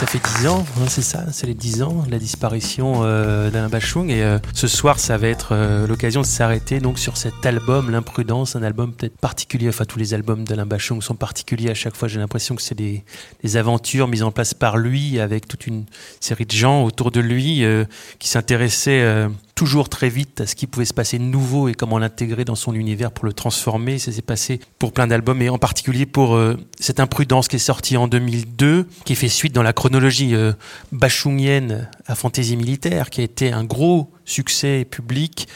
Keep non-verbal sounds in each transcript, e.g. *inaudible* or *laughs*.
Ça fait dix ans, hein, c'est ça, c'est les dix ans de la disparition euh, d'Alain Bachung. Et euh, ce soir, ça va être euh, l'occasion de s'arrêter donc sur cet album, L'Imprudence, un album peut-être particulier. Enfin, tous les albums d'Alain Bachung sont particuliers à chaque fois. J'ai l'impression que c'est des, des, aventures mises en place par lui, avec toute une série de gens autour de lui qui s'intéressaient toujours très vite à ce qui pouvait se passer de nouveau et comment l'intégrer dans son univers pour le transformer. Ça s'est passé pour plein d'albums et en particulier pour euh, cette imprudence qui est sortie en 2002, qui fait suite dans la chronologie euh, bachungienne à Fantaisie militaire, qui a été un gros succès public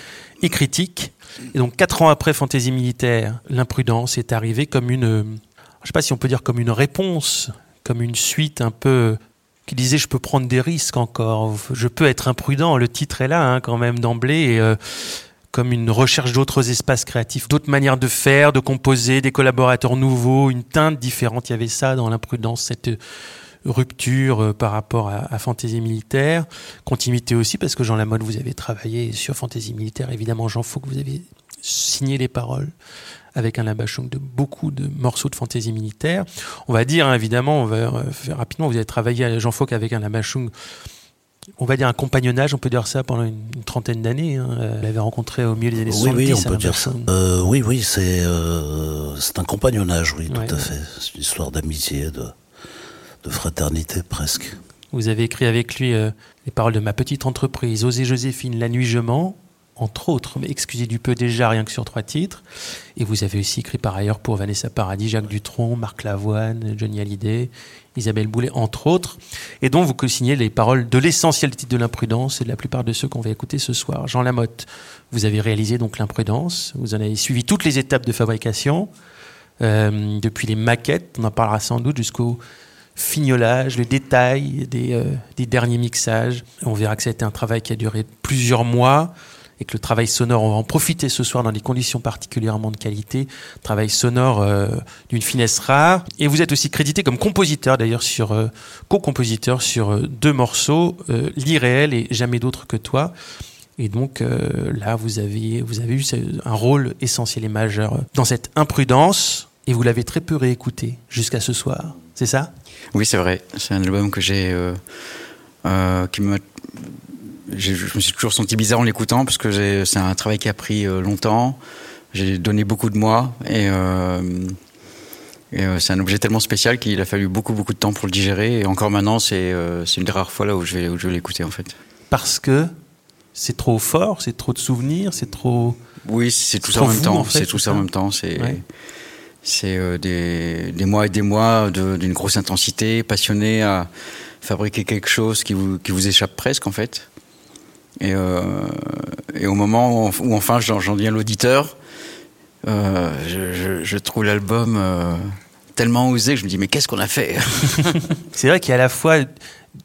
et critique. Et donc quatre ans après Fantaisie militaire, l'imprudence est arrivée comme une, euh, je sais pas si on peut dire comme une réponse, comme une suite un peu qui disait je peux prendre des risques encore, je peux être imprudent. Le titre est là hein, quand même d'emblée. Euh, comme une recherche d'autres espaces créatifs, d'autres manières de faire, de composer, des collaborateurs nouveaux, une teinte différente. Il y avait ça dans l'imprudence, cette rupture euh, par rapport à, à Fantaisie militaire. Continuité aussi, parce que Jean Lamotte, vous avez travaillé sur Fantaisie militaire. Évidemment, Jean Faux, vous avez signé les paroles avec un labachung de beaucoup de morceaux de fantaisie militaire. On va dire, hein, évidemment, on va euh, faire rapidement, vous avez travaillé à Jean Fauque avec un labachung on va dire un compagnonnage, on peut dire ça pendant une, trentaine d'années. Hein. Vous l'avez rencontré au milieu des années oui, 70. Oui, on peut dire ça. Euh, oui, oui, c'est euh, c'est un compagnonnage, oui, tout à fait. C'est une histoire d'amitié, de, de fraternité presque. Vous avez écrit avec lui les paroles de ma petite entreprise, Osez Joséphine, La nuit je mens, entre autres, mais excusez du peu déjà, rien que sur trois titres. Et vous avez aussi écrit par ailleurs pour Vanessa Paradis, Jacques Dutronc, Marc Lavoine, Johnny Hallyday, Isabelle Boulet, entre autres, et dont vous co-signez les paroles de l'essentiel titre de l'imprudence et de la plupart de ceux qu'on va écouter ce soir. Jean Lamotte, vous avez réalisé donc l'imprudence, vous en avez suivi toutes les étapes de fabrication, euh, depuis les maquettes, on en parlera sans doute, jusqu'au fignolage, le détail des, euh, des derniers mixages. On verra que ça a été un travail qui a duré plusieurs mois et que le travail sonore, on va en profiter ce soir dans des conditions particulièrement de qualité, travail sonore euh, d'une finesse rare. Et vous êtes aussi crédité comme compositeur d'ailleurs sur euh, co-compositeur sur euh, deux morceaux, L'irréel et Jamais d'autre que toi. Et donc là, vous avez, vous avez eu un rôle essentiel et majeur dans cette imprudence, et vous l'avez très peu réécouté jusqu'à ce soir. C'est ça? Oui, c'est vrai. C'est un album que j'ai, qui m'a je me suis toujours senti bizarre en l'écoutant parce que c'est un travail qui a pris euh, longtemps. J'ai donné beaucoup de moi et, euh, euh, c'est un objet tellement spécial qu'il a fallu beaucoup beaucoup de temps pour le digérer. Et encore maintenant, c'est une des rares fois là où je vais, où je vais l'écouter en fait. Parce que c'est trop fort, c'est trop de souvenirs, c'est trop. Oui, c'est tout ça en même temps. C'est tout ça en même temps. C'est c'est des, des, mois et des mois d'une grosse intensité, passionné à fabriquer quelque chose qui vous, qui vous échappe presque en fait. Et, euh, et au moment où, enfin j'en deviens l'auditeur, euh, je, trouve l'album euh, tellement osé que je me dis mais qu'est-ce qu'on a fait *laughs* C'est vrai qu'il y a à la fois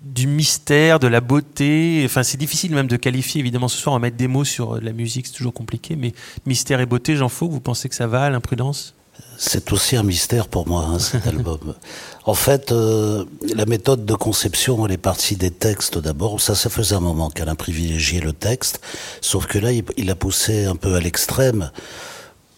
du mystère, de la beauté. Enfin, c'est difficile même de qualifier. Évidemment, ce soir, on va mettre des mots sur la musique, c'est toujours compliqué. Mais mystère et beauté, j'en faut. Vous pensez que ça va, l'imprudence? C'est aussi un mystère pour moi, hein, cet *laughs* album. En fait, euh, la méthode de conception, elle est partie des textes d'abord. Ça, ça faisait un moment qu'elle a privilégié le texte, sauf que là, il, a poussé un peu à l'extrême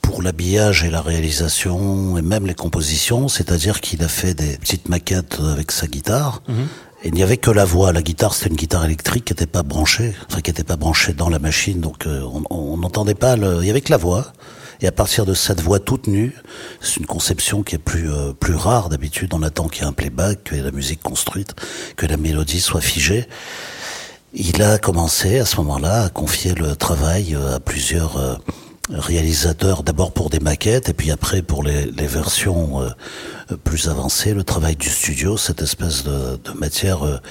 pour l'habillage et la réalisation, et même les compositions, c'est-à-dire qu'il a fait des petites maquettes avec sa guitare, mhm. Et il n'y avait que la voix. La guitare, c'était une guitare électrique qui n'était pas branchée, enfin qui n'était pas branchée dans la machine, donc euh, on n'entendait pas. Le... Il y avait que la voix. Et à partir de cette voix toute nue, c'est une conception qui est plus euh, plus rare d'habitude. On attend qu'il y ait un playback, que la musique construite, que la mélodie soit figée. Il a commencé à ce moment-là à confier le travail euh, à plusieurs euh, réalisateurs, d'abord pour des maquettes et puis après pour les, les versions plus avancées, le travail du studio, cette espèce de, de matière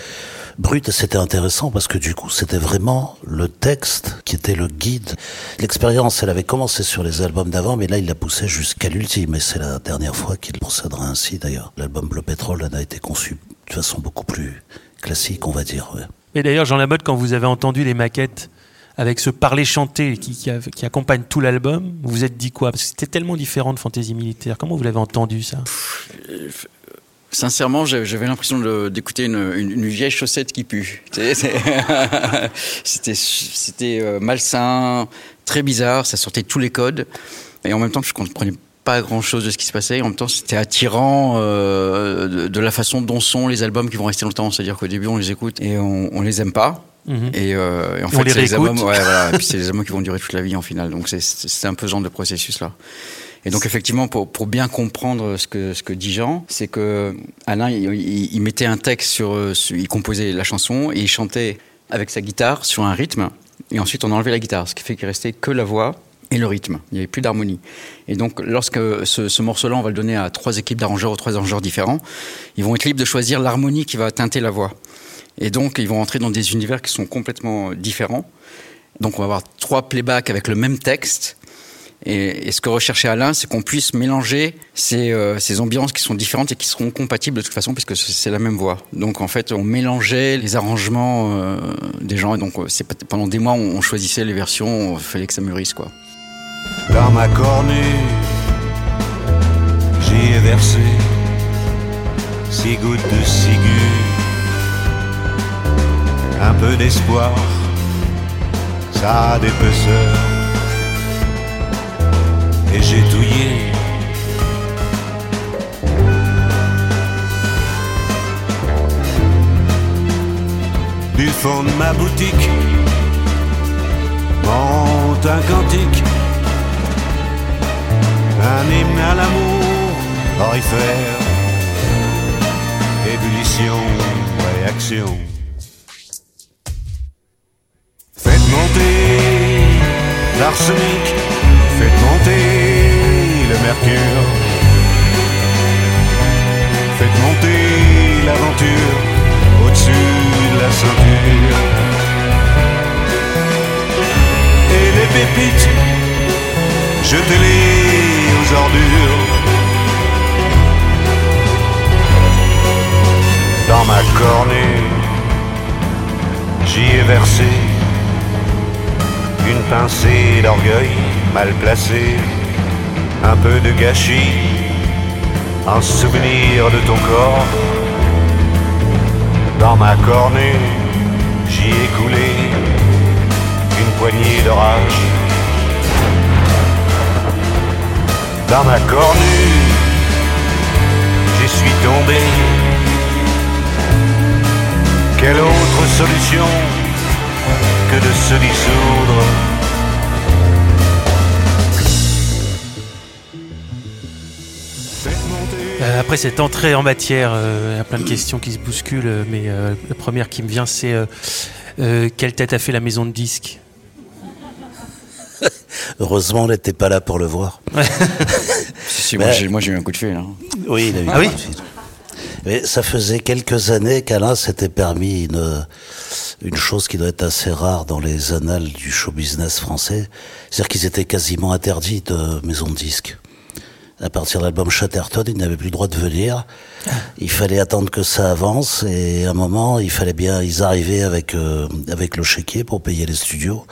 Brut, c'était intéressant parce que du coup, c'était vraiment le texte qui était le guide. L'expérience, elle avait commencé sur les albums d'avant, mais là, il l'a poussé jusqu'à l'ultime. Et c'est la dernière fois qu'il procédera ainsi, d'ailleurs. L'album Bleu Pétrole a été conçu de façon beaucoup plus classique, on va dire. Et d'ailleurs, Jean Lamotte, quand vous avez entendu les maquettes avec ce parler chanté qui, qui, accompagne tout l'album, vous vous êtes dit quoi? Parce que c'était tellement différent de Fantaisie Militaire. Comment vous l'avez entendu ça? Sincèrement, j'avais l'impression d'écouter une, vieille chaussette qui pue. *laughs* C'était euh, malsain, très bizarre, ça sortait tous les codes. Et en même temps, je ne comprenais pas grand-chose de ce qui se passait. En même temps, c'était attirant euh, de, la façon dont sont les albums qui vont rester longtemps. C'est-à-dire qu'au début, on les écoute et on, on les aime pas. Mhm. Euh, et, en fait, c'est les albums, ouais, voilà, et puis c'est les *laughs* albums qui vont durer toute la vie en finale. Donc c'est un peu ce genre de processus là. Et donc effectivement, pour, pour bien comprendre ce que, ce que dit Jean, c'est que Alain, il, il, mettait un texte sur, il composait la chanson et il chantait avec sa guitare sur un rythme. Et ensuite, on enlevait la guitare, ce qui fait qu'il restait que la voix et le rythme. Il n'y avait plus d'harmonie. Et donc, lorsque ce, ce morceau-là, on va le donner à trois équipes d'arrangeurs ou trois arrangeurs différents, ils vont être libres de choisir l'harmonie qui va teinter la voix. Et donc, ils vont entrer dans des univers qui sont complètement différents. Donc, on va avoir trois playbacks avec le même texte. Et, ce que recherchait Alain, c'est qu'on puisse mélanger ces, euh, ces, ambiances qui sont différentes et qui seront compatibles de toute façon, puisque c'est la même voix. Donc, en fait, on mélangeait les arrangements euh, des gens. Et donc, euh, pendant des mois, on, choisissait les versions. Il fallait que ça mûrisse, quoi. Dans ma cornue, j'y ai versé six gouttes de ciguë un peu d'espoir, ça a des pesseurs. J'ai douillé. Du fond de ma boutique, monte un cantique, un hymne à l'amour, orifère, ébullition, réaction. l'arsenic, faites monter mercure. Faites monter l'aventure au-dessus de la ceinture. Et les pépites, jetez-les aux ordures. Dans ma cornée, j'y ai versé une pincée d'orgueil mal placée, un peu de gâchis, un souvenir de ton corps. Dans ma cornée, j'y ai coulé une poignée de rage. Dans ma cornue, j'y suis tombé. Quelle autre solution que de se dissoudre? Après cette entrée en matière, euh, il y a plein de questions qui se bousculent, mais euh, la première qui me vient, c'est quelle tête a fait la maison de disques? *laughs* Heureusement, on n'était pas là pour le voir. *laughs* si, moi, j'ai eu un coup de fil. Hein. Oui, il a eu ah un coup de fil. Mais ça faisait quelques années qu'Alain s'était permis une, une chose qui doit être assez rare dans les annales du show business français, c'est-à-dire qu'ils étaient quasiment interdits de maison de disques. À partir de l'album Chatterton, ils n'avaient plus le droit de venir. Il fallait attendre que ça avance et à un moment, il fallait bien, ils arrivaient avec euh, avec le chéquier pour payer les studios.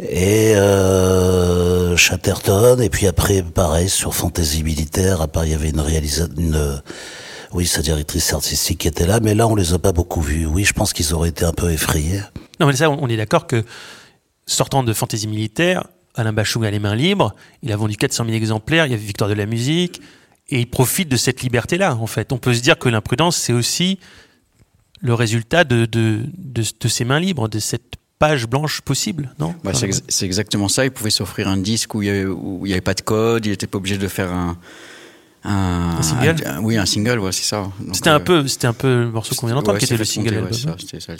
Et euh, Chatterton, et puis après, pareil, sur Fantasy Militaire, à part, il y avait une réalisation, une, oui, sa directrice artistique était là, mais là, on les a pas beaucoup vus. Oui, je pense qu'ils auraient été un peu effrayés. Non, mais ça, on est d'accord que sortant de Fantaisie militaire, Alain Bachung a les mains libres, il a vendu 400 000 exemplaires, il y avait Victoire de la musique, et il profite de cette liberté-là, en fait. On peut se dire que l'imprudence, c'est aussi le résultat de, de, de, ses mains libres, de cette page blanche possible, non? Bah, C'est exactement ça. Il pouvait s'offrir un disque où il n'y avait, pas de code, il n'était pas obligé de faire un, un, single? Oui, un single, ouais, c'est ça. C'était un, euh, peu, c'était un peu le morceau qu'on vient d'entendre qui était le single. ça,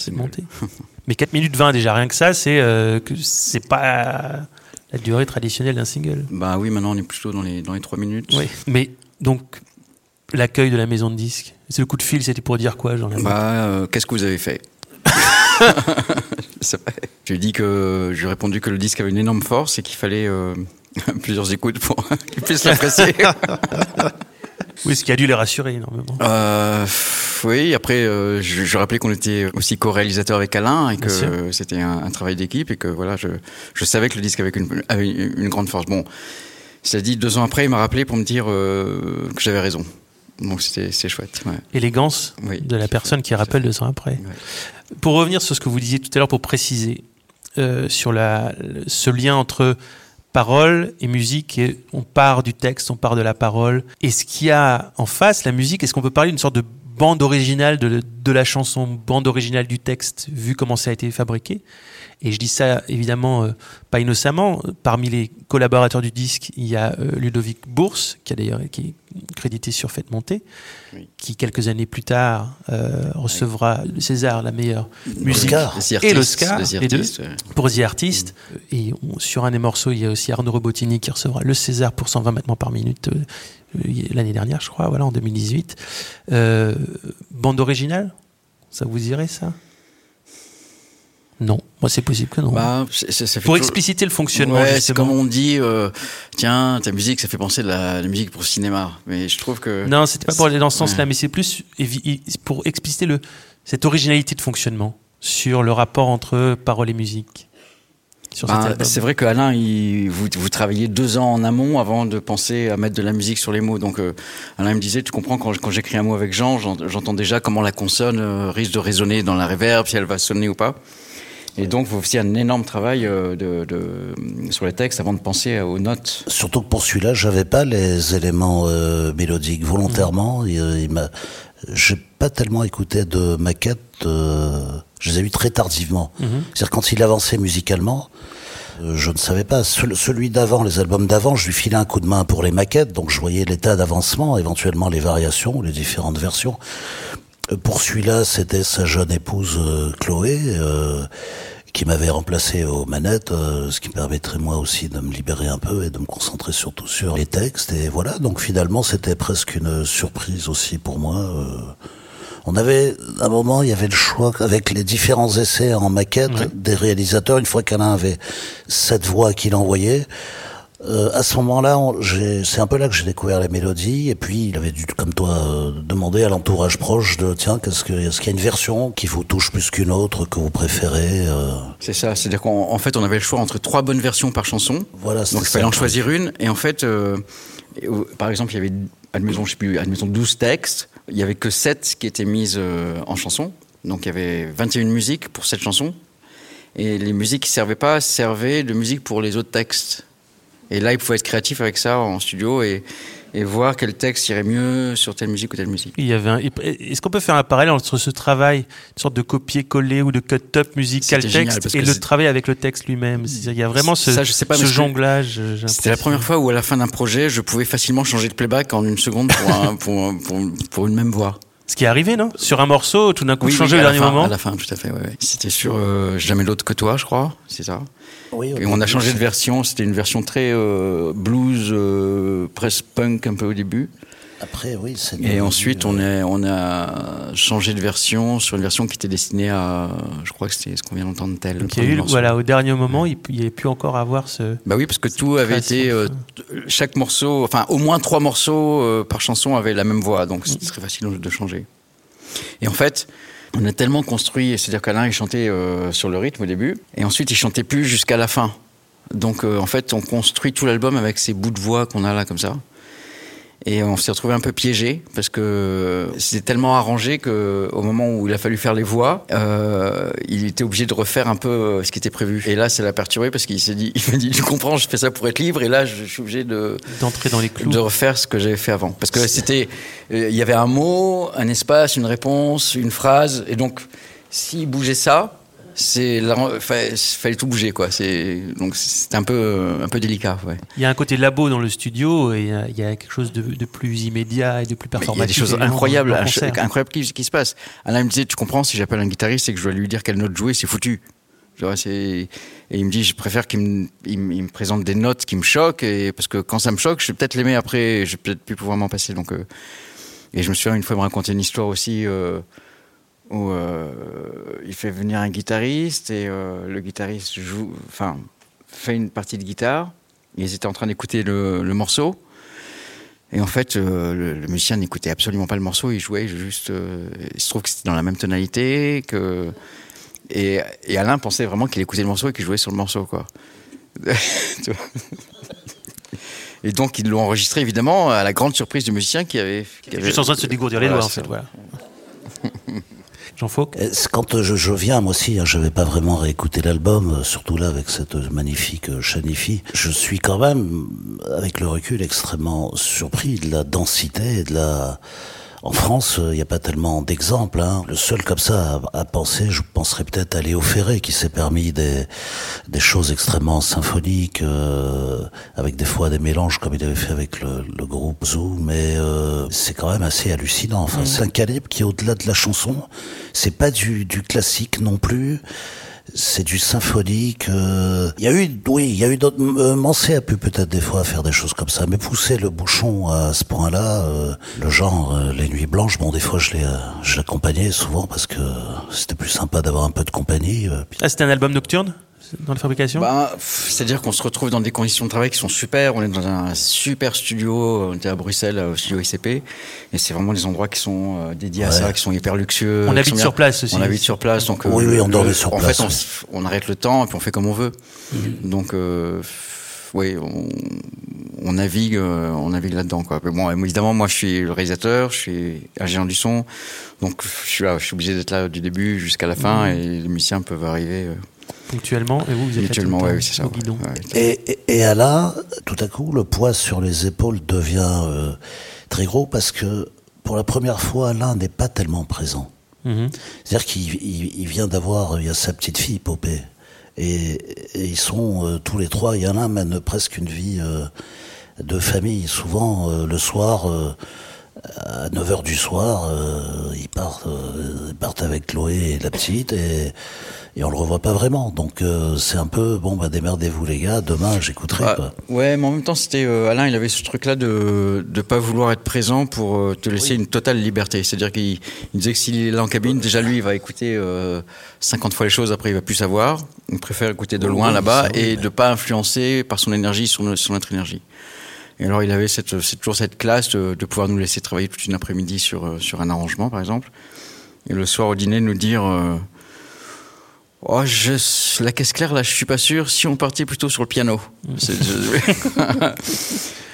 le Monté. *laughs* Mais 4 minutes 20, déjà, rien que ça, c'est euh, que c'est pas la durée traditionnelle d'un single. Bah oui, maintenant on est plutôt dans les, dans les 3 minutes. Oui, mais donc l'accueil de la maison de disques C'est le coup de fil, c'était pour dire quoi, Jean Bah, qu'est-ce que vous avez fait? Je lui ai dit que j'ai répondu que le disque avait une énorme force et qu'il fallait *laughs* plusieurs écoutes pour *laughs* qu'ils puissent l'apprécier. *laughs* oui, ce qui a dû les rassurer énormément. Euh, oui, après, euh, je, je, rappelais qu'on était aussi co-réalisateur avec Alain et que c'était un, travail d'équipe et que voilà, je, je, savais que le disque avait une, avait une grande force. Bon, cest dit, deux ans après, il m'a rappelé pour me dire euh, que j'avais raison. Donc c'était chouette. Ouais. Élégance de la personne qui rappelle deux ans après. Pour revenir sur ce que vous disiez tout à l'heure, pour préciser sur la, ce lien entre parole et musique, et on part du texte, on part de la parole. Et ce qu'il y a en face, la musique, est-ce qu'on peut parler d'une sorte de bande originale de, de, la chanson, bande originale du texte, vu comment ça a été fabriqué? Et je dis ça évidemment euh, pas innocemment. Parmi les collaborateurs du disque, il y a euh, Ludovic Bourse, qui a d'ailleurs qui est crédité sur Fête Montée, qui quelques années plus tard euh, recevra le César, la meilleure musique et l'Oscar, les deux, pour The Artist. Et sur un des morceaux, il y a aussi Arnaud Robotini qui recevra le César pour 120 battements par minute l'année dernière, je crois, voilà, en 2018. bande originale, ça vous irait ça? Non, moi c'est possible que non. Bah, pour expliciter le fonctionnement. c'est comme on dit, euh, tiens, ta musique, ça fait penser de la, musique pour le cinéma. Mais je trouve que. Non, c'était pas pour aller dans ce sens-là, mais c'est plus pour expliciter le, cette originalité de fonctionnement sur le rapport entre parole et musique. Bah, c'est vrai que Alain, il, vous, vous travaillez deux ans en amont avant de penser à mettre de la musique sur les mots. Donc euh, Alain me disait, tu comprends, quand, quand j'écris un mot avec Jean, j'entends déjà comment la consonne euh, risque de résonner dans la réverb, si elle va sonner ou pas. Et donc, vous faisiez un énorme travail euh, de, de, sur les textes avant de penser aux notes. Surtout que pour celui-là, j'avais pas les éléments euh, mélodiques volontairement. Mmh. Il, il m'a, j'ai pas tellement écouté de maquettes. Euh, je les ai eues très tardivement. Mmh. C'est-à-dire quand il avançait musicalement. Je ne savais pas. Celui d'avant, les albums d'avant, je lui filais un coup de main pour les maquettes, donc je voyais l'état d'avancement, éventuellement les variations, les différentes versions. Pour celui-là, c'était sa jeune épouse Chloé. Euh, qui m'avait remplacé aux manettes, euh, ce qui permettrait moi aussi de me libérer un peu et de me concentrer surtout sur les textes. Et voilà, donc finalement c'était presque une surprise aussi pour moi. Euh. on avait, à un moment, il y avait le choix avec les différents essais en maquette des réalisateurs. Une fois qu'Alain avait cette voix qu'il envoyait, euh, à ce moment-là, c'est un peu là que j'ai découvert les mélodies. Et puis, il avait dû, comme toi, euh, demander à l'entourage proche de tiens, qu'est-ce que, est-ce qu'il y a une version qui vous touche plus qu'une autre que vous préférez euh... C'est ça. C'est-à-dire qu'en fait, on avait le choix entre trois bonnes versions par chanson. Voilà. Donc, il fallait en choisir une. Et en fait, par exemple, il y avait, admettons, je sais plus, admettons 12 textes. Il y avait que 7 qui étaient mises en chanson. Donc, il y avait 21 musiques pour cette chanson. Et les musiques qui servaient pas servaient de musique pour les autres textes. Et là, il faut être créatif avec ça en studio et, et voir quel texte irait mieux sur telle musique ou telle musique. Il y avait Est-ce qu'on peut faire un parallèle entre ce travail, une sorte de copier-coller ou de cut-up musical texte et le travail avec le texte lui-même? Il y a vraiment ce, ça, je sais pas, ce jonglage. C'était la première fois où à la fin d'un projet, je pouvais facilement changer de playback en une seconde pour, pour, pour, pour une même voix. Ce qui est arrivé, non? Sur un morceau, tout d'un coup, changer au dernier moment À la fin, tout à fait, ouais, ouais. C'était sur euh, Jamais l'autre que toi, je crois, c'est ça? Oui, Et on a changé de version, c'était une version très euh, blues, euh, presse punk un peu au début. Après, oui, c'est. Et ensuite, on, est, on a changé de version sur une version qui était destinée à. Je crois que c'était ce qu'on vient d'entendre tel. Donc, il y a eu, voilà, au dernier moment, il n'y avait plus encore avoir ce. Bah oui, parce que tout avait été. chaque morceau, enfin, au moins trois morceaux par chanson avaient la même voix, donc c'était très facile de changer. Et en fait, on a tellement construit, c'est-à-dire qu'Alain il chantait euh, sur le rythme au début, et ensuite il chantait plus jusqu'à la fin. Donc euh, en fait, on construit tout l'album avec ces bouts de voix qu'on a là comme ça. Et on s'est retrouvé un peu piégé parce que c'était tellement arrangé que au moment où il a fallu faire les voix, euh, il était obligé de refaire un peu euh, ce qui était prévu. Et là, ça l'a perturbé parce qu'il s'est dit, il m'a dit, tu comprends, je fais ça pour être libre. Et là, je suis obligé de d'entrer dans les clous, de refaire ce que j'avais fait avant. Parce que c'était, euh, il y avait un mot, un espace, une réponse, une phrase, et donc s'il bougeait ça, c'est fallait tout bouger quoi. C'est donc c'est un peu un peu délicat ouais. il y a un côté labo dans le studio et il y a quelque chose de, de plus immédiat et de plus performatif il y a des choses incroyables incroyables qui, qui, se passent. Alain me disait tu comprends si j'appelle un guitariste et que je dois lui dire quelle note jouer c'est foutu. Et il me dit je préfère qu'il me, il me, présente des notes qui me choquent et parce que quand ça me choque je vais peut-être l'aimer après je vais peut-être plus pouvoir m'en passer. Donc euh, Et je me souviens une fois me raconter une histoire aussi où il fait venir un guitariste et le guitariste joue, enfin, fait une partie de guitare. Ils étaient en train d'écouter le, morceau. Et en fait, le, musicien n'écoutait absolument pas le morceau, il jouait juste. il se trouve que c'était dans la même tonalité, que et, Alain pensait vraiment qu'il écoutait le morceau et qu'il jouait sur le morceau, quoi. *laughs* et donc ils l'ont enregistré évidemment à la grande surprise du musicien qui avait. Qui avait... Juste en train de se dégourdir les doigts, en fait. Voilà. *laughs* Fauque? Quand je, viens, moi aussi, hein, je vais pas vraiment réécouter l'album, surtout là avec cette magnifique Chanifi. Je suis quand même, avec le recul, extrêmement surpris de la densité et de la en France, il euh, n'y a pas tellement d'exemples. Hein. Le seul comme ça à, penser, je penserais peut-être à Léo Ferré, qui s'est permis des, des choses extrêmement symphoniques, euh, avec des fois des mélanges comme il avait fait avec le, le groupe Zoo, mais euh, c'est quand même assez hallucinant. Enfin, mm. c'est un calibre qui, au-delà de la chanson, c'est pas du, du classique non plus c'est du symphonique. Euh, il y a eu, oui, il y a eu d'autres. Euh, Mancé a pu peut-être des fois faire des choses comme ça, mais pousser le bouchon à ce point-là, euh, le genre les nuits blanches. Bon, des fois je l'ai, je l'accompagnais souvent parce que c'était plus sympa d'avoir un peu de compagnie. Ah, c'était un album nocturne? Dans la fabrication? Bah, C'est-à-dire qu'on se retrouve dans des conditions de travail qui sont super. On est dans un super studio. On était à Bruxelles, au studio ICP. Et c'est vraiment des endroits qui sont euh, dédiés à ça, qui sont hyper luxueux. On habite sur place aussi. On habite sur place. Donc, oui, oui, on dormait sur place. En fait, on, arrête le temps et puis on fait comme on veut. Mhm. Donc, euh, oui, on, on, navigue, euh, on navigue là-dedans. Quoi. bon, évidemment, moi, je suis le réalisateur, je suis ingénieur du son. Donc, je suis, là, je suis obligé d'être là du début jusqu'à la fin. Mhm. Et les musiciens peuvent arriver Ponctuellement, et vous, vous êtes oui, c'est ça. et, et, à là, tout à coup, le poids sur les épaules devient euh, très gros parce que pour la première fois, Alain n'est pas tellement présent. Mhm. C'est-à-dire qu'il vient d'avoir, il y a sa petite fille, Popée. Et, ils sont euh, tous les trois, il y en a un mène presque une vie euh, de famille. Souvent, le soir, à 9h du soir, ils, partent, ils partent avec Chloé et la petite. Et et on le revoit pas vraiment. Donc euh, c'est un peu bon bah démerdez-vous les gars, demain j'écouterai. Ah, ouais, mais en même temps c'était euh, Alain, il avait ce truc là de de pas vouloir être présent pour euh, te laisser une totale liberté. C'est-à-dire qu'il disait que s'il est là en cabine, déjà lui il va écouter 50 fois les choses, après il va plus savoir. Il préfère écouter de loin là-bas et de pas influencer par son énergie sur, sur notre énergie. Et alors il avait cette, c'est toujours cette classe de, de, pouvoir nous laisser travailler toute une après-midi sur sur un arrangement par exemple. Et le soir au dîner nous dire Oh, je, la caisse claire, là, je suis pas sûr. Si on partait plutôt sur le piano. *laughs*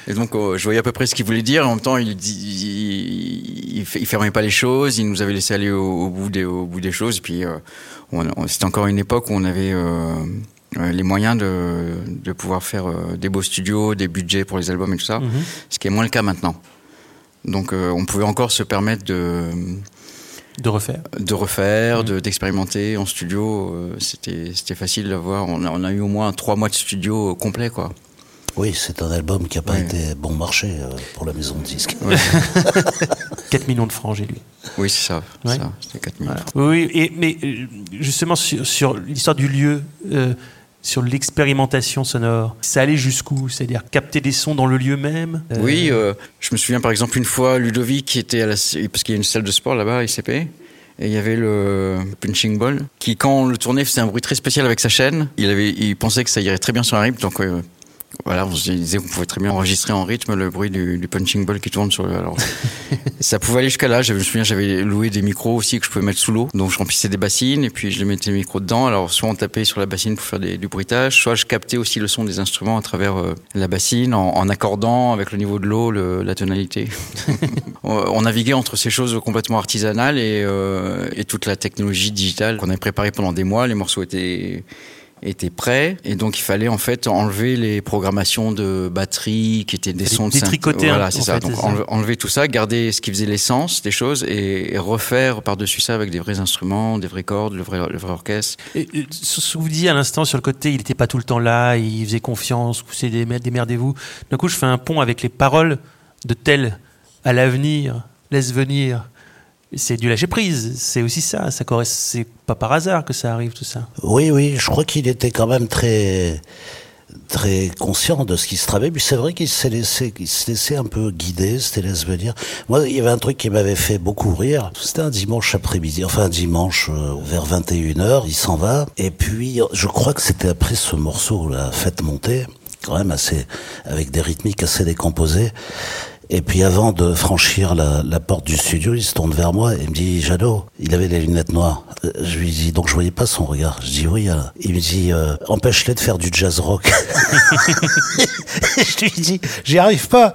et donc, oh, je voyais à peu près ce qu'il voulait dire. En même temps, il, il, il, fermait pas les choses. Il nous avait laissé aller au, bout, des, au bout des choses. Et puis, euh, c'était encore une époque où on avait euh, euh, les moyens de, de pouvoir faire des beaux studios, des budgets pour les albums et tout ça. Mm-hmm. Ce qui est moins le cas maintenant. Donc, on pouvait encore se permettre de de refaire De refaire, mmh. d'expérimenter en studio. Euh, C'était facile d'avoir. On, on, a eu au moins trois mois de studio complet, quoi. Oui, c'est un album qui n'a pas été bon marché euh, pour la maison de disques. 4 *laughs* millions de francs, j'ai lu. Oui, c'est ça. C'était 4 millions. Oui, et, mais euh, justement, sur, sur l'histoire du lieu, sur l'expérimentation sonore. Ça allait jusqu'où? C'est-à-dire capter des sons dans le lieu même? Euh, Oui, euh, je me souviens par exemple une fois Ludovic qui était à la parce qu'il y a une salle de sport là-bas, ICP. Et il y avait le punching ball qui, quand on le tournait, faisait un bruit très spécial avec sa chaîne. Il avait, il pensait que ça irait très bien sur un rythme, donc euh, voilà, on se disait qu'on pouvait très bien enregistrer en rythme le bruit du, du punching ball qui tourne sur le. Alors, *laughs* ça pouvait aller jusqu'à là. Je me souviens, j'avais loué des micros aussi que je pouvais mettre sous l'eau. Donc, je remplissais des bassines et puis je mettais les micros dedans. Alors, soit on tapait sur la bassine pour faire des, du bruitage, soit je captais aussi le son des instruments à travers euh, la bassine en, en, accordant avec le niveau de l'eau la tonalité. *laughs* on naviguait entre ces choses complètement artisanales et, euh, et toute la technologie digitale qu'on avait préparée pendant des mois. Les morceaux étaient était prêt. Et donc il fallait en fait enlever les programmations de batterie qui étaient des sons de tricoter voilà c'est ça. donc enlever, tout ça garder ce qui faisait l'essence des choses et, refaire par dessus ça avec des vrais instruments des vraies cordes le vrai, le vrai orchestre. Et, ce que vous disiez à l'instant sur le côté il n'était pas tout le temps là il faisait confiance c'est des démerdez-vous. D'un coup je fais un pont avec les paroles de tel à l'avenir laisse venir c'est du lâcher prise. C'est aussi ça. Ça c'est pas par hasard que ça arrive tout ça. Oui, oui. Je crois qu'il était quand même très très conscient de ce qui se travaille. Puis c'est vrai qu'il s'est laissé, il s'est laissé un peu guider, c'était laisse venir. Moi, il y avait un truc qui m'avait fait beaucoup rire. C'était un dimanche après-midi, enfin un dimanche euh, vers 21h, il s'en va. Et puis, je crois que c'était après ce morceau, la fête montée, quand même assez, avec des rythmiques assez décomposées. Et puis avant de franchir la, la, porte du studio, il se tourne vers moi et me dit Jado, il avait les lunettes noires. Euh, je lui dis donc je voyais pas son regard. Je dis oui. Euh. Il me dit euh, empêche-les de faire du jazz rock. *laughs* je lui dis j'y arrive pas.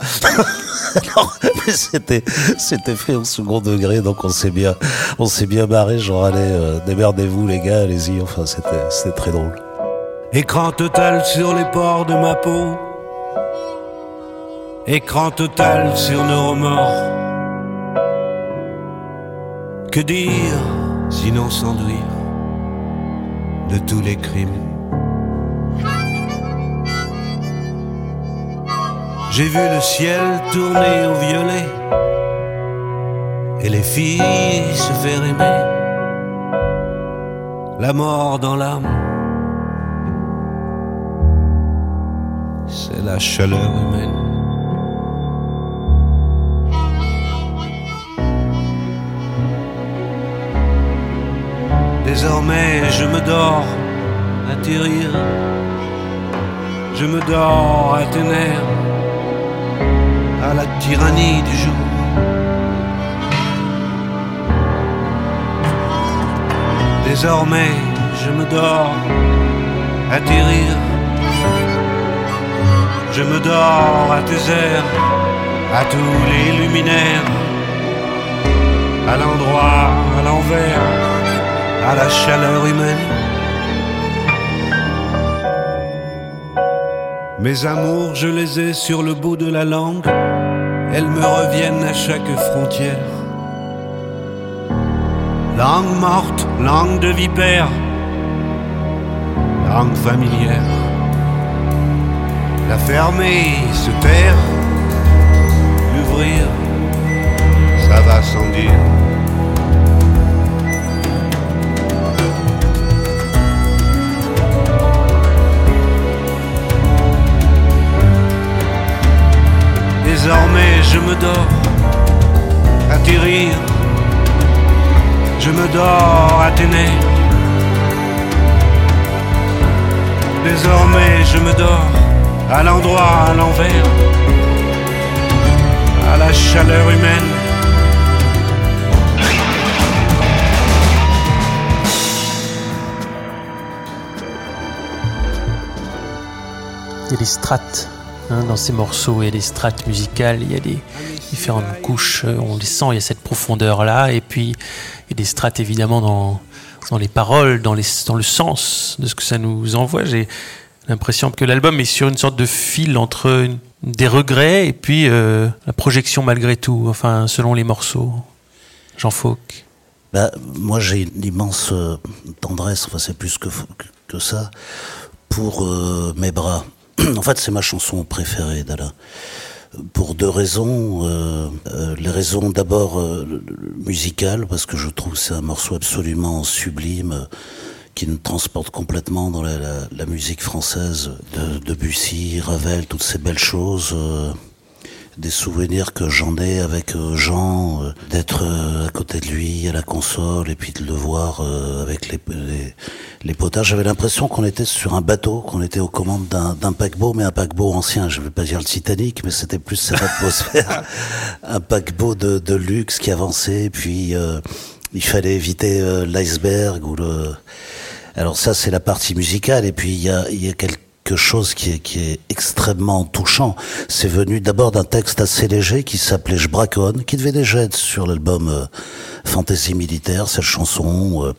*laughs* Alors, c'était c'était fait au second degré donc on s'est bien on s'est bien barré. Genre allez démerdez-vous les gars, allez-y. Enfin c'était c'était très drôle. Écran total sur les pores de ma peau Écran total sur nos remords. Que dire sinon s'enduire de tous les crimes? J'ai vu le ciel tourner au violet et les filles se faire aimer. La mort dans l'âme, c'est la chaleur humaine. Désormais je me dors à atterrir, je me dors à ténèbres, à la tyrannie du jour. Désormais je me dors à atterrir, je me dors à tes airs, à tous les luminaires, à l'endroit, à l'envers à la chaleur humaine. Mes amours, je les ai sur le bout de la langue, elles me reviennent à chaque frontière. Langue morte, langue de vipère, langue familière. La fermer, se taire, l'ouvrir, ça va sans dire. Désormais je me dors, atterrir, je me dors à nerfs Désormais je me dors à l'endroit, à l'envers, à la chaleur humaine. Il Hein, dans ces morceaux, il y a des strates musicales, il y a des différentes couches, euh, on les sent, il y a cette profondeur-là, et puis il y a des strates évidemment dans, dans les paroles, dans, les, dans le sens de ce que ça nous envoie. J'ai l'impression que l'album est sur une sorte de fil entre des regrets et puis euh, la projection malgré tout, enfin selon les morceaux. Jean Fauque. Bah, moi j'ai une immense euh, tendresse, enfin c'est plus que, que ça, pour mes bras. En fait, c'est ma chanson préférée d'Alain. Pour deux raisons. Euh, euh, les raisons d'abord euh, musicales, parce que je trouve c'est un morceau absolument sublime qui nous transporte complètement dans la, musique française de, de, Bussy, Ravel, toutes ces belles choses des souvenirs que j'en ai avec euh, Jean, euh, d'être euh, à côté de lui à la console et puis de le voir avec les, les, potages. J'avais l'impression qu'on était sur un bateau, qu'on était aux commandes d'un paquebot, mais un paquebot ancien. Je vais pas dire le Titanic, mais c'était plus cette atmosphère. *laughs* un paquebot de, de, luxe qui avançait, puis il fallait éviter l'iceberg ou le... Alors ça, c'est la partie musicale, et puis il y a, il y a quelques chose qui est, qui est extrêmement touchant. C'est venu d'abord d'un texte assez léger qui s'appelait Je braconne, qui devait déjà être sur l'album euh, Fantasy militaire, cette chanson. Euh,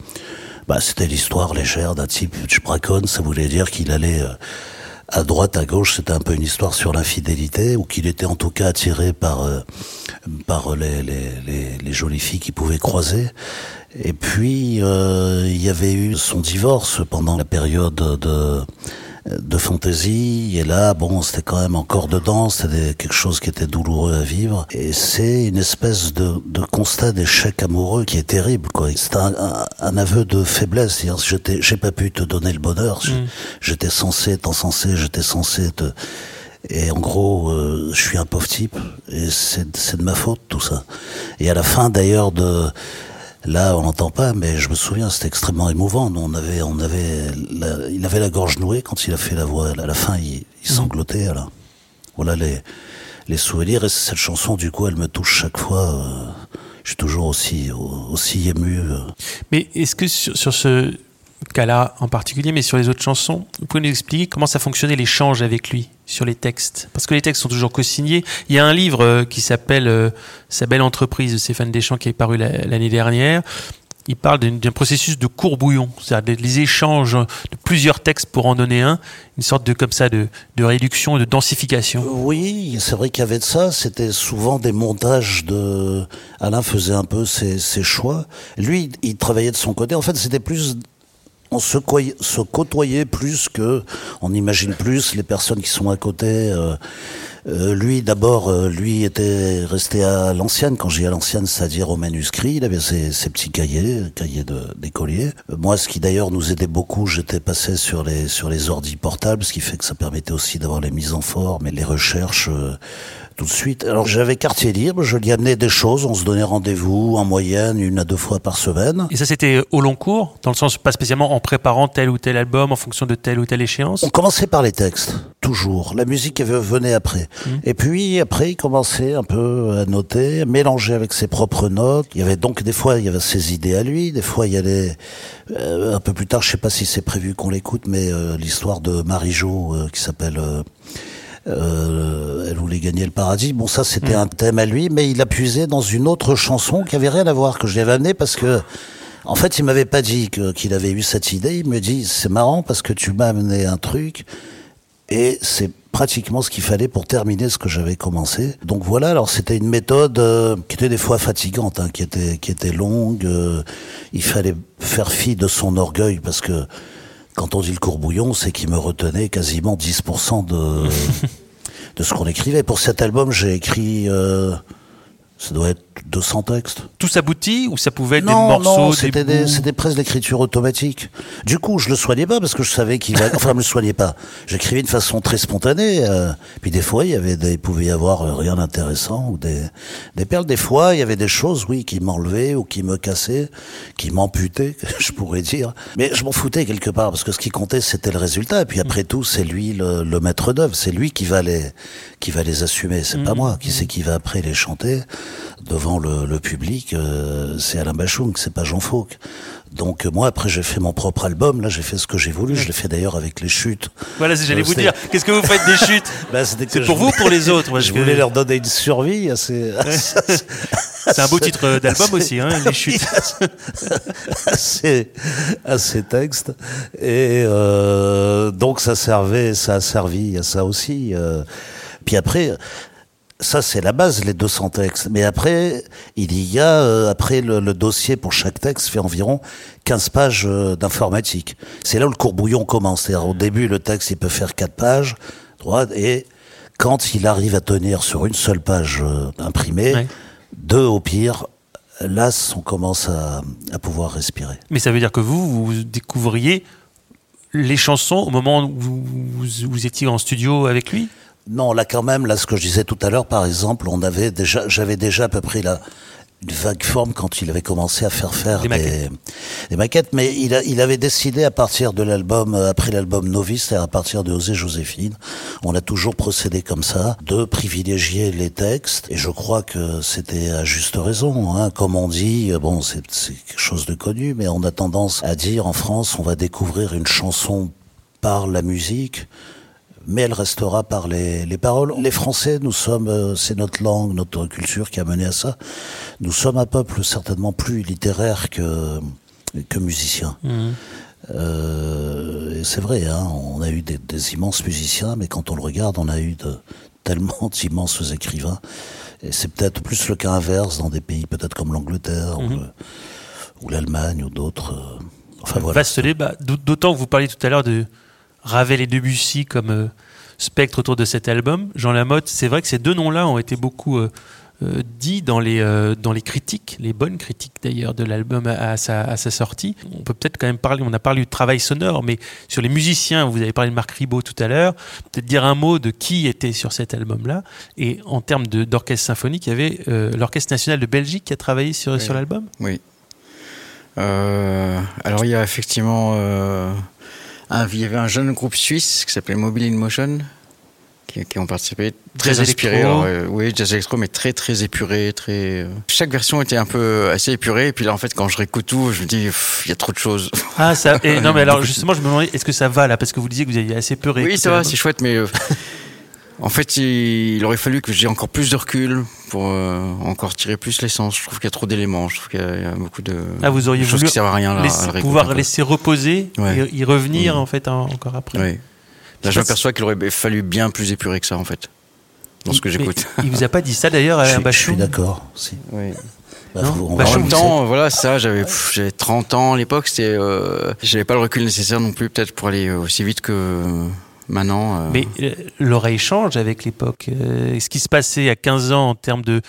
bah, c'était l'histoire légère d'un type, je braconne, ça voulait dire qu'il allait... Euh, à droite, à gauche, c'était un peu une histoire sur l'infidélité, ou qu'il était en tout cas attiré par par les, les, jolies filles qui pouvaient croiser. Et puis il y avait eu son divorce pendant la période de de fantaisie. Et là, bon, c'était quand même encore dedans, c'était quelque chose qui était douloureux à vivre. Et c'est une espèce de, de constat d'échec amoureux qui est terrible, quoi. C'est un, un, aveu de faiblesse. J'ai pas pu te donner le bonheur. Mm. J'étais censé t'en censé, j'étais censé te... Et en gros, euh, je suis un pauvre type, et c'est de ma faute tout ça. Et à la fin d'ailleurs de Là, on n'entend pas, mais je me souviens, c'était extrêmement émouvant. On avait, on avait, il avait la gorge nouée quand il a fait la voix. À la fin, il, il sanglotait. Alors. Voilà les, les souvenirs. Et cette chanson, du coup, elle me touche chaque fois. Euh, je suis toujours aussi, aussi ému. Euh. Mais est-ce que sur, sur ce cas-là en particulier, mais sur les autres chansons, vous pouvez nous expliquer comment ça fonctionnait l'échange avec lui? Sur les textes Parce que les textes sont toujours co-signés. Il y a un livre euh, qui s'appelle euh, Sa belle entreprise de Stéphane Deschamps qui est paru l'année dernière. Il parle d'un processus de courbouillon, c'est-à-dire les échanges de plusieurs textes pour en donner un, une sorte de comme ça de, réduction, de densification. Oui, c'est vrai qu'il y avait de ça. C'était souvent des montages de. Alain faisait un peu ses choix. Lui, il travaillait de son côté. En fait, c'était plus on se, côtoyait plus que, on imagine plus les personnes qui sont à côté. Euh, euh, lui, d'abord, euh, lui était resté à l'ancienne. Quand j'ai à l'ancienne, c'est-à-dire au manuscrit, il avait ses, ses petits cahiers, cahiers d'écolier. moi, ce qui d'ailleurs nous aidait beaucoup, j'étais passé sur les sur les ordis portables, ce qui fait que ça permettait aussi d'avoir les mises en forme et les recherches tout de suite. Alors j'avais quartier libre, je lui amenais des choses, on se donnait rendez-vous en moyenne une à deux fois par semaine. Et ça c'était au long cours, dans le sens pas spécialement en préparant tel ou tel album en fonction de telle ou telle échéance? On commençait par les textes, toujours. La musique venait après. Mmh. Et puis après il commençait un peu à noter, à mélanger avec ses propres notes. Il y avait donc des fois il y avait ses idées à lui, des fois il y avait euh, un peu plus tard, je sais pas si c'est prévu qu'on l'écoute, mais euh, l'histoire de Marie-Jo euh, qui s'appelle euh, elle voulait gagner le paradis. Bon, ça, c'était mm. un thème à lui, mais il a puisé dans une autre chanson qui avait rien à voir, que je lui avais amené parce que, en fait, il m'avait pas dit qu'il avait eu cette idée. Il me dit, c'est marrant parce que tu m'as amené un truc et c'est pratiquement ce qu'il fallait pour terminer ce que j'avais commencé. Donc voilà, alors c'était une méthode euh, qui était des fois fatigante, hein, qui était qui était longue. Euh, il fallait faire fi de son orgueil parce que quand on dit le courbouillon, c'est qu'il me retenait quasiment 10% de, *laughs* de ce qu'on écrivait. Pour cet album, j'ai écrit, euh, ça doit être 200 textes. Tout s'aboutit ou ça pouvait être des morceaux Non, c'était c'était presque l'écriture automatique. Du coup, je le soignais pas parce que je savais qu'il va. *laughs* Enfin, je le soignais pas. J'écrivais de façon très spontanée. Euh, puis des fois, il y avait des, il pouvait y avoir euh, rien d'intéressant ou des des perles. Des fois, il y avait des choses, oui, qui m'enlevaient ou qui me cassaient, qui m'amputaient, *laughs* je pourrais dire. Mais je m'en foutais quelque part parce que ce qui comptait, c'était le résultat. Et puis après tout, c'est lui le, le maître d'œuvre. C'est lui qui va les qui va les assumer. C'est pas mmh. moi. Qui c'est qui va après les chanter devant le, public, euh, c'est Alain Bachung, c'est pas Jean Fauque. Donc moi après j'ai fait mon propre album, là j'ai fait ce que j'ai voulu, je l'ai fait d'ailleurs avec les chutes. Voilà, j'allais vous dire, qu'est-ce que vous faites des chutes *laughs* bah, C'est pour vous ou pour les autres Je voulais leur donner une survie assez... *laughs* c'est un beau titre d'album aussi, hein, les chutes. à, ces, textes. Et euh, donc ça servait, ça a servi à ça aussi. Euh. Puis après, ça, c'est la base, les 200 textes. Mais après, il y a, euh, après, le, dossier pour chaque texte fait environ 15 pages euh, d'informatique. C'est là où le courbouillon commence. C'est-à-dire, au début, le texte, il peut faire 4 pages, droite, et quand il arrive à tenir sur une seule page euh, imprimée, deux au pire, là, on commence à, à pouvoir respirer. Mais ça veut dire que vous, vous découvriez les chansons au moment où vous étiez en studio avec lui? Non, là quand même, là ce que je disais tout à l'heure, par exemple, on avait déjà, j'avais déjà à peu près la une vague forme quand il avait commencé à faire faire des, maquettes. mais il, a, il avait décidé à partir de l'album, euh, après l'album Novice, à partir de Osée Joséphine, on a toujours procédé comme ça, de privilégier les textes, et je crois que c'était à juste raison, hein. comme on dit, bon c'est quelque chose de connu, mais on a tendance à dire en France, on va découvrir une chanson par la musique, mais elle restera par les, les paroles. Les Français, nous sommes, euh, c'est notre langue, notre culture qui a mené à ça. Nous sommes un peuple certainement plus littéraire que, que musicien. Mhm. Euh, et c'est vrai, hein, on a eu des, des, immenses musiciens, mais quand on le regarde, on a eu de, *laughs* tellement d'immenses écrivains. Et c'est peut-être plus le cas inverse dans des pays peut-être comme l'Angleterre ou, ou l'Allemagne ou d'autres. Euh, enfin voilà. Vaste débat. D'autant que vous parliez tout à l'heure de Ravel et Debussy comme spectre autour de cet album. Jean Lamotte, c'est vrai que ces deux noms-là ont été beaucoup euh, dit dans les, euh, dans les critiques, les bonnes critiques d'ailleurs de l'album à, sa, à sa sortie. On peut peut-être quand même parler, on a parlé du travail sonore, mais sur les musiciens, vous avez parlé de Marc Ribot tout à l'heure, peut-être dire un mot de qui était sur cet album-là. Et en termes d'orchestre symphonique, il y avait euh, l'Orchestre national de Belgique qui a travaillé sur, sur l'album? Oui. alors il y a effectivement... Un, il y avait un jeune groupe suisse qui s'appelait Mobile in Motion, qui, ont participé. Très inspiré. Euh, oui, jazz électro, mais très très épuré. Très... Euh, chaque version était un peu assez épurée. Et puis là, en fait, quand je réécoute tout, je me dis, il y a trop de choses. Ah, ça. Et *laughs* non, mais alors justement, je me demandais, est-ce que ça va là? Parce que vous disiez que vous aviez assez peu Oui, ça va, c'est chouette, mais. Euh, en fait, il, aurait fallu que j'ai encore plus de recul pour encore tirer plus l'essence. Je trouve qu'il y a trop d'éléments. Je trouve qu'il y, a beaucoup de ah, vous auriez choses voulu qui servent à rien là. à pouvoir laisser reposer et y revenir mm. en fait encore après. Oui. Là, je m'aperçois qu'il aurait fallu bien plus épurer que ça, en fait, dans ce que j'écoute. Il vous a pas dit ça d'ailleurs, à Je suis d'accord. Si. Oui. Bah, en même temps, voilà, ça, j'avais, j'avais 30 ans à l'époque, c'était, euh, j'avais pas le recul nécessaire non plus, peut-être, pour aller aussi vite que Euh. Mais euh, l'oreille change avec l'époque. ce qui se passait à 15 ans en termes de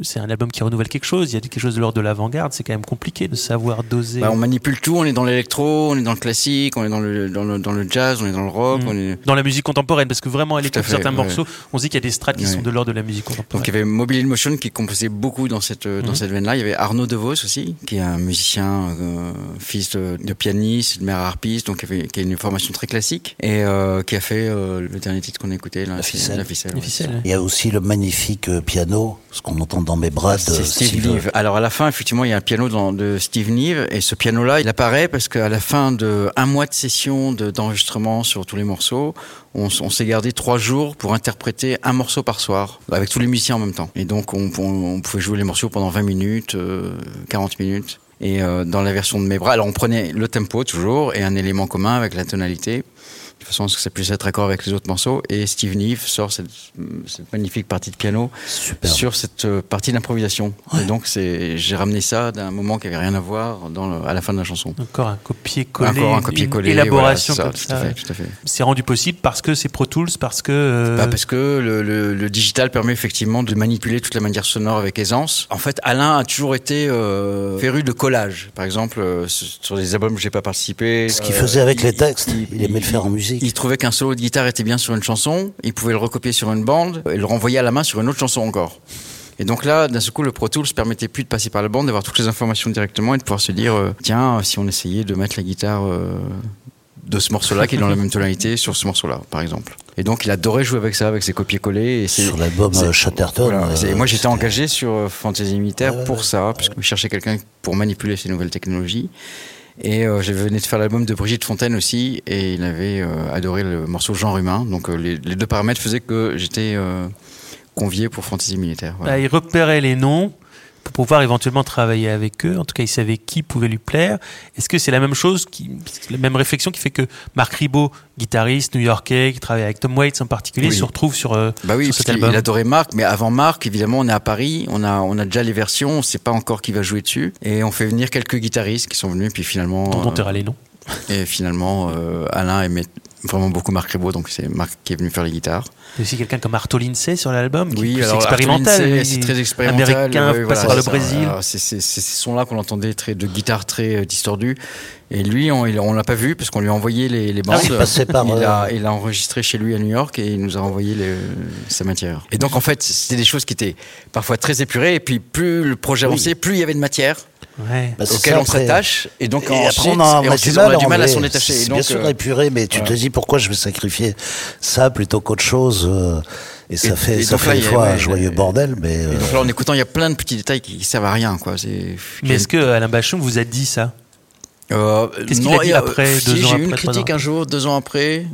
c'est un album qui renouvelle quelque chose, il y a quelque chose de l'ordre de l'avant-garde, c'est quand même compliqué de savoir doser. Bah, on manipule tout, on est dans l'électro, on est dans le classique, on est dans le, dans le, dans le jazz, on est dans le rock. Mm. On est... Dans la musique contemporaine, parce que vraiment, elle écoute certains morceaux, on se dit qu'il y a des strates qui sont de l'ordre de la musique contemporaine. Donc il y avait Mobile in Motion qui composait beaucoup dans cette, dans mm. cette veine-là. Il y avait Arnaud DeVos aussi, qui est un musicien, euh, fils de, pianiste, de mère harpiste, donc qui, avait, qui a une formation très classique, et euh, qui a fait euh, le dernier titre qu'on a écouté, la, ficelle. La ficelle, Il y a aussi le magnifique piano, ce qu'on entend dans mes bras de Steve, Steve Alors à la fin, effectivement, il y a un piano dans, de Steve Neve et ce piano-là, il apparaît parce qu'à la fin de un mois de session d'enregistrement sur tous les morceaux, on, s'est gardé trois jours pour interpréter un morceau par soir avec tous les musiciens en même temps. Et donc on, pouvait jouer les morceaux pendant 20 minutes, 40 euh, minutes. Et euh, dans la version de mes bras, alors on prenait le tempo toujours et un élément commun avec la tonalité de façon à ce que ça puisse être accord avec les autres morceaux. Et Steve Neve sort cette, magnifique partie de piano sur cette euh, partie d'improvisation. Et donc, j'ai ramené ça d'un moment qui avait rien à voir dans à la fin de la chanson. Encore un copier-coller. Encore un copier-coller. Élaboration ça, comme tout À fait, tout à fait. C'est rendu possible parce que c'est Pro Tools, parce que. Euh, bah, parce que le, le, digital permet effectivement de manipuler toute la manière sonore avec aisance. En fait, Alain a toujours été euh, féru de collage. Par exemple, euh, sur des albums où j'ai pas participé. Ce qu'il faisait avec les textes, il, aimait le faire en musique. Il trouvait qu'un solo de guitare était bien sur une chanson, il pouvait le recopier sur une bande et le renvoyer à la main sur une autre chanson encore. Et donc là, d'un seul coup, le Pro Tools permettait plus de passer par la bande, d'avoir toutes les informations directement et de pouvoir se dire, euh, tiens, si on essayait de mettre la guitare euh, de ce morceau-là, qui est dans la même tonalité, *laughs* sur ce morceau-là, par exemple. Et donc, il adorait jouer avec ça, avec ses copier-coller. Sur l'album euh, Chatterton. et moi, j'étais engagé sur Fantasy Militaire pour ça, parce que je cherchais quelqu'un pour manipuler ces nouvelles technologies. Et euh, je venais de faire l'album de Brigitte Fontaine aussi, et il avait euh, adoré le morceau Genre humain. Donc euh, les, deux paramètres faisaient que j'étais convié pour Fantasy Militaire. Il repérait les noms, pour pouvoir éventuellement travailler avec eux. En tout cas, il savait qui pouvait lui plaire. Est-ce que c'est la même chose, qui, la même réflexion qui fait que Marc Ribot, guitariste new-yorkais, qui travaille avec Tom Waits en particulier, se retrouve sur, euh, bah oui, cet album? Il adorait Marc, mais avant Marc, évidemment, on est à Paris, on a, on a déjà les versions, on ne sait pas encore qui va jouer dessus, et on fait venir quelques guitaristes qui sont venus, puis finalement. Dont on les noms. Et finalement, euh, Alain aimait vraiment beaucoup Marc Ribot, donc c'est Marc qui est venu faire les guitares. Il y a aussi quelqu'un comme Arto Lindsay sur l'album, oui, qui est expérimental. C'est très expérimental. Américain, passé par le Brésil. C'est ces sons-là qu'on entendait très, de guitare très euh, distordue. Et lui, on, on l'a pas vu parce qu'on lui a envoyé les, les bandes. Ah par, il, a, il, a, enregistré chez lui à New York et il nous a envoyé les, sa matière. Et donc en fait, c'était des choses qui étaient parfois très épurées. Et puis plus le projet avançait, plus il y avait de matière. Ouais. Bah, auquel on s'attache et donc et ensuite, on a, on du mal, du mal à s'en détacher. C'est bien sûr euh, épuré, mais tu te dis pourquoi je vais sacrifier ça plutôt qu'autre chose. Euh, et ça fait, ça fait une fois un joyeux bordel, mais. donc là, en écoutant, il y a plein de petits détails qui servent à rien, quoi. Mais est-ce que Alain Bachon vous a dit ça? Euh, Qu'est-ce qu'il a dit après, deux si, ans J'ai eu une critique un jour, deux ans après.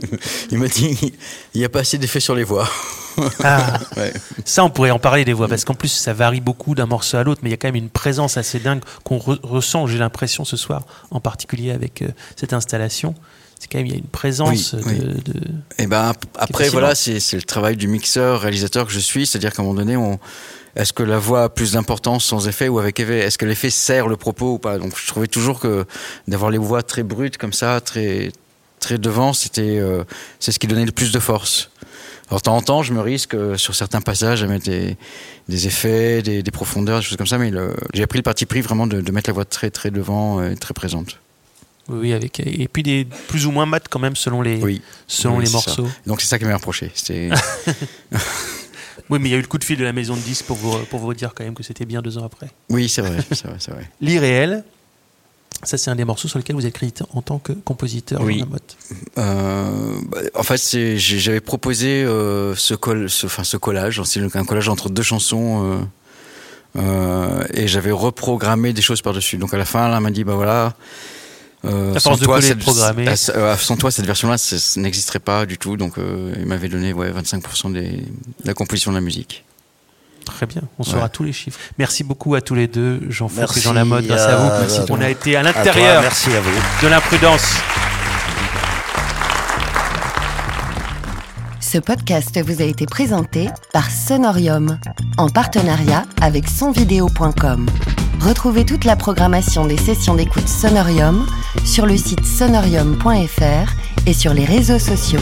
*laughs* il m'a dit il n'y a pas assez d'effet sur les voix. Ah, *laughs* Ça, on pourrait en parler des voix, parce qu'en plus, ça varie beaucoup d'un morceau à l'autre, mais il y a quand même une présence assez dingue qu'on ressent, j'ai l'impression, ce soir, en particulier avec euh, cette installation. C'est quand même, il y a une présence de, de, Et eh ben, après, voilà, c'est le travail du mixeur, réalisateur que je suis, c'est-à-dire qu'à un moment donné, on est-ce que la voix a plus d'importance sans effet ou avec effet? Est-ce que l'effet sert le propos ou pas? Donc je trouvais toujours que d'avoir les voix très brutes comme ça, très très devant, c'était c'est ce qui donnait le plus de force. Alors de temps en temps, je me risque sur certains passages à mettre des, des effets, des, des, profondeurs, des choses comme ça, mais j'ai pris le parti pris vraiment de, de, mettre la voix très très devant et très présente. Oui, avec et puis des plus ou moins mat quand même selon les selon les morceaux. Donc c'est ça qui m'a reproché. C'était. *laughs* oui, mais il y a eu le coup de fil de la maison de disques pour vous pour vous dire quand même que c'était bien deux ans après. Oui, c'est vrai, c'est vrai, vrai. *laughs* L'irréel. Ça, c'est un des morceaux sur lesquels vous êtes crédité en tant que compositeur. Oui. Euh, bah, en fait, j'avais proposé euh, ce, col, ce, enfin, ce collage, un collage entre deux chansons, euh, euh, et j'avais reprogrammé des choses par-dessus. Donc à la fin, elle m'a dit, bah voilà, euh, sans, toi, cette, euh, sans toi, cette version-là, n'existerait pas du tout. Donc, euh, il m'avait donné ouais, 25% des, de la composition de la musique. Très bien, on saura tous les chiffres. Merci beaucoup à tous les deux, Jean-François et Jean Lamotte. Grâce à vous. Merci. On a été à l'intérieur de l'imprudence. Ce podcast vous a été présenté par Sonorium en partenariat avec sonvideo.com. Retrouvez toute la programmation des sessions d'écoute Sonorium sur le site sonorium.fr et sur les réseaux sociaux.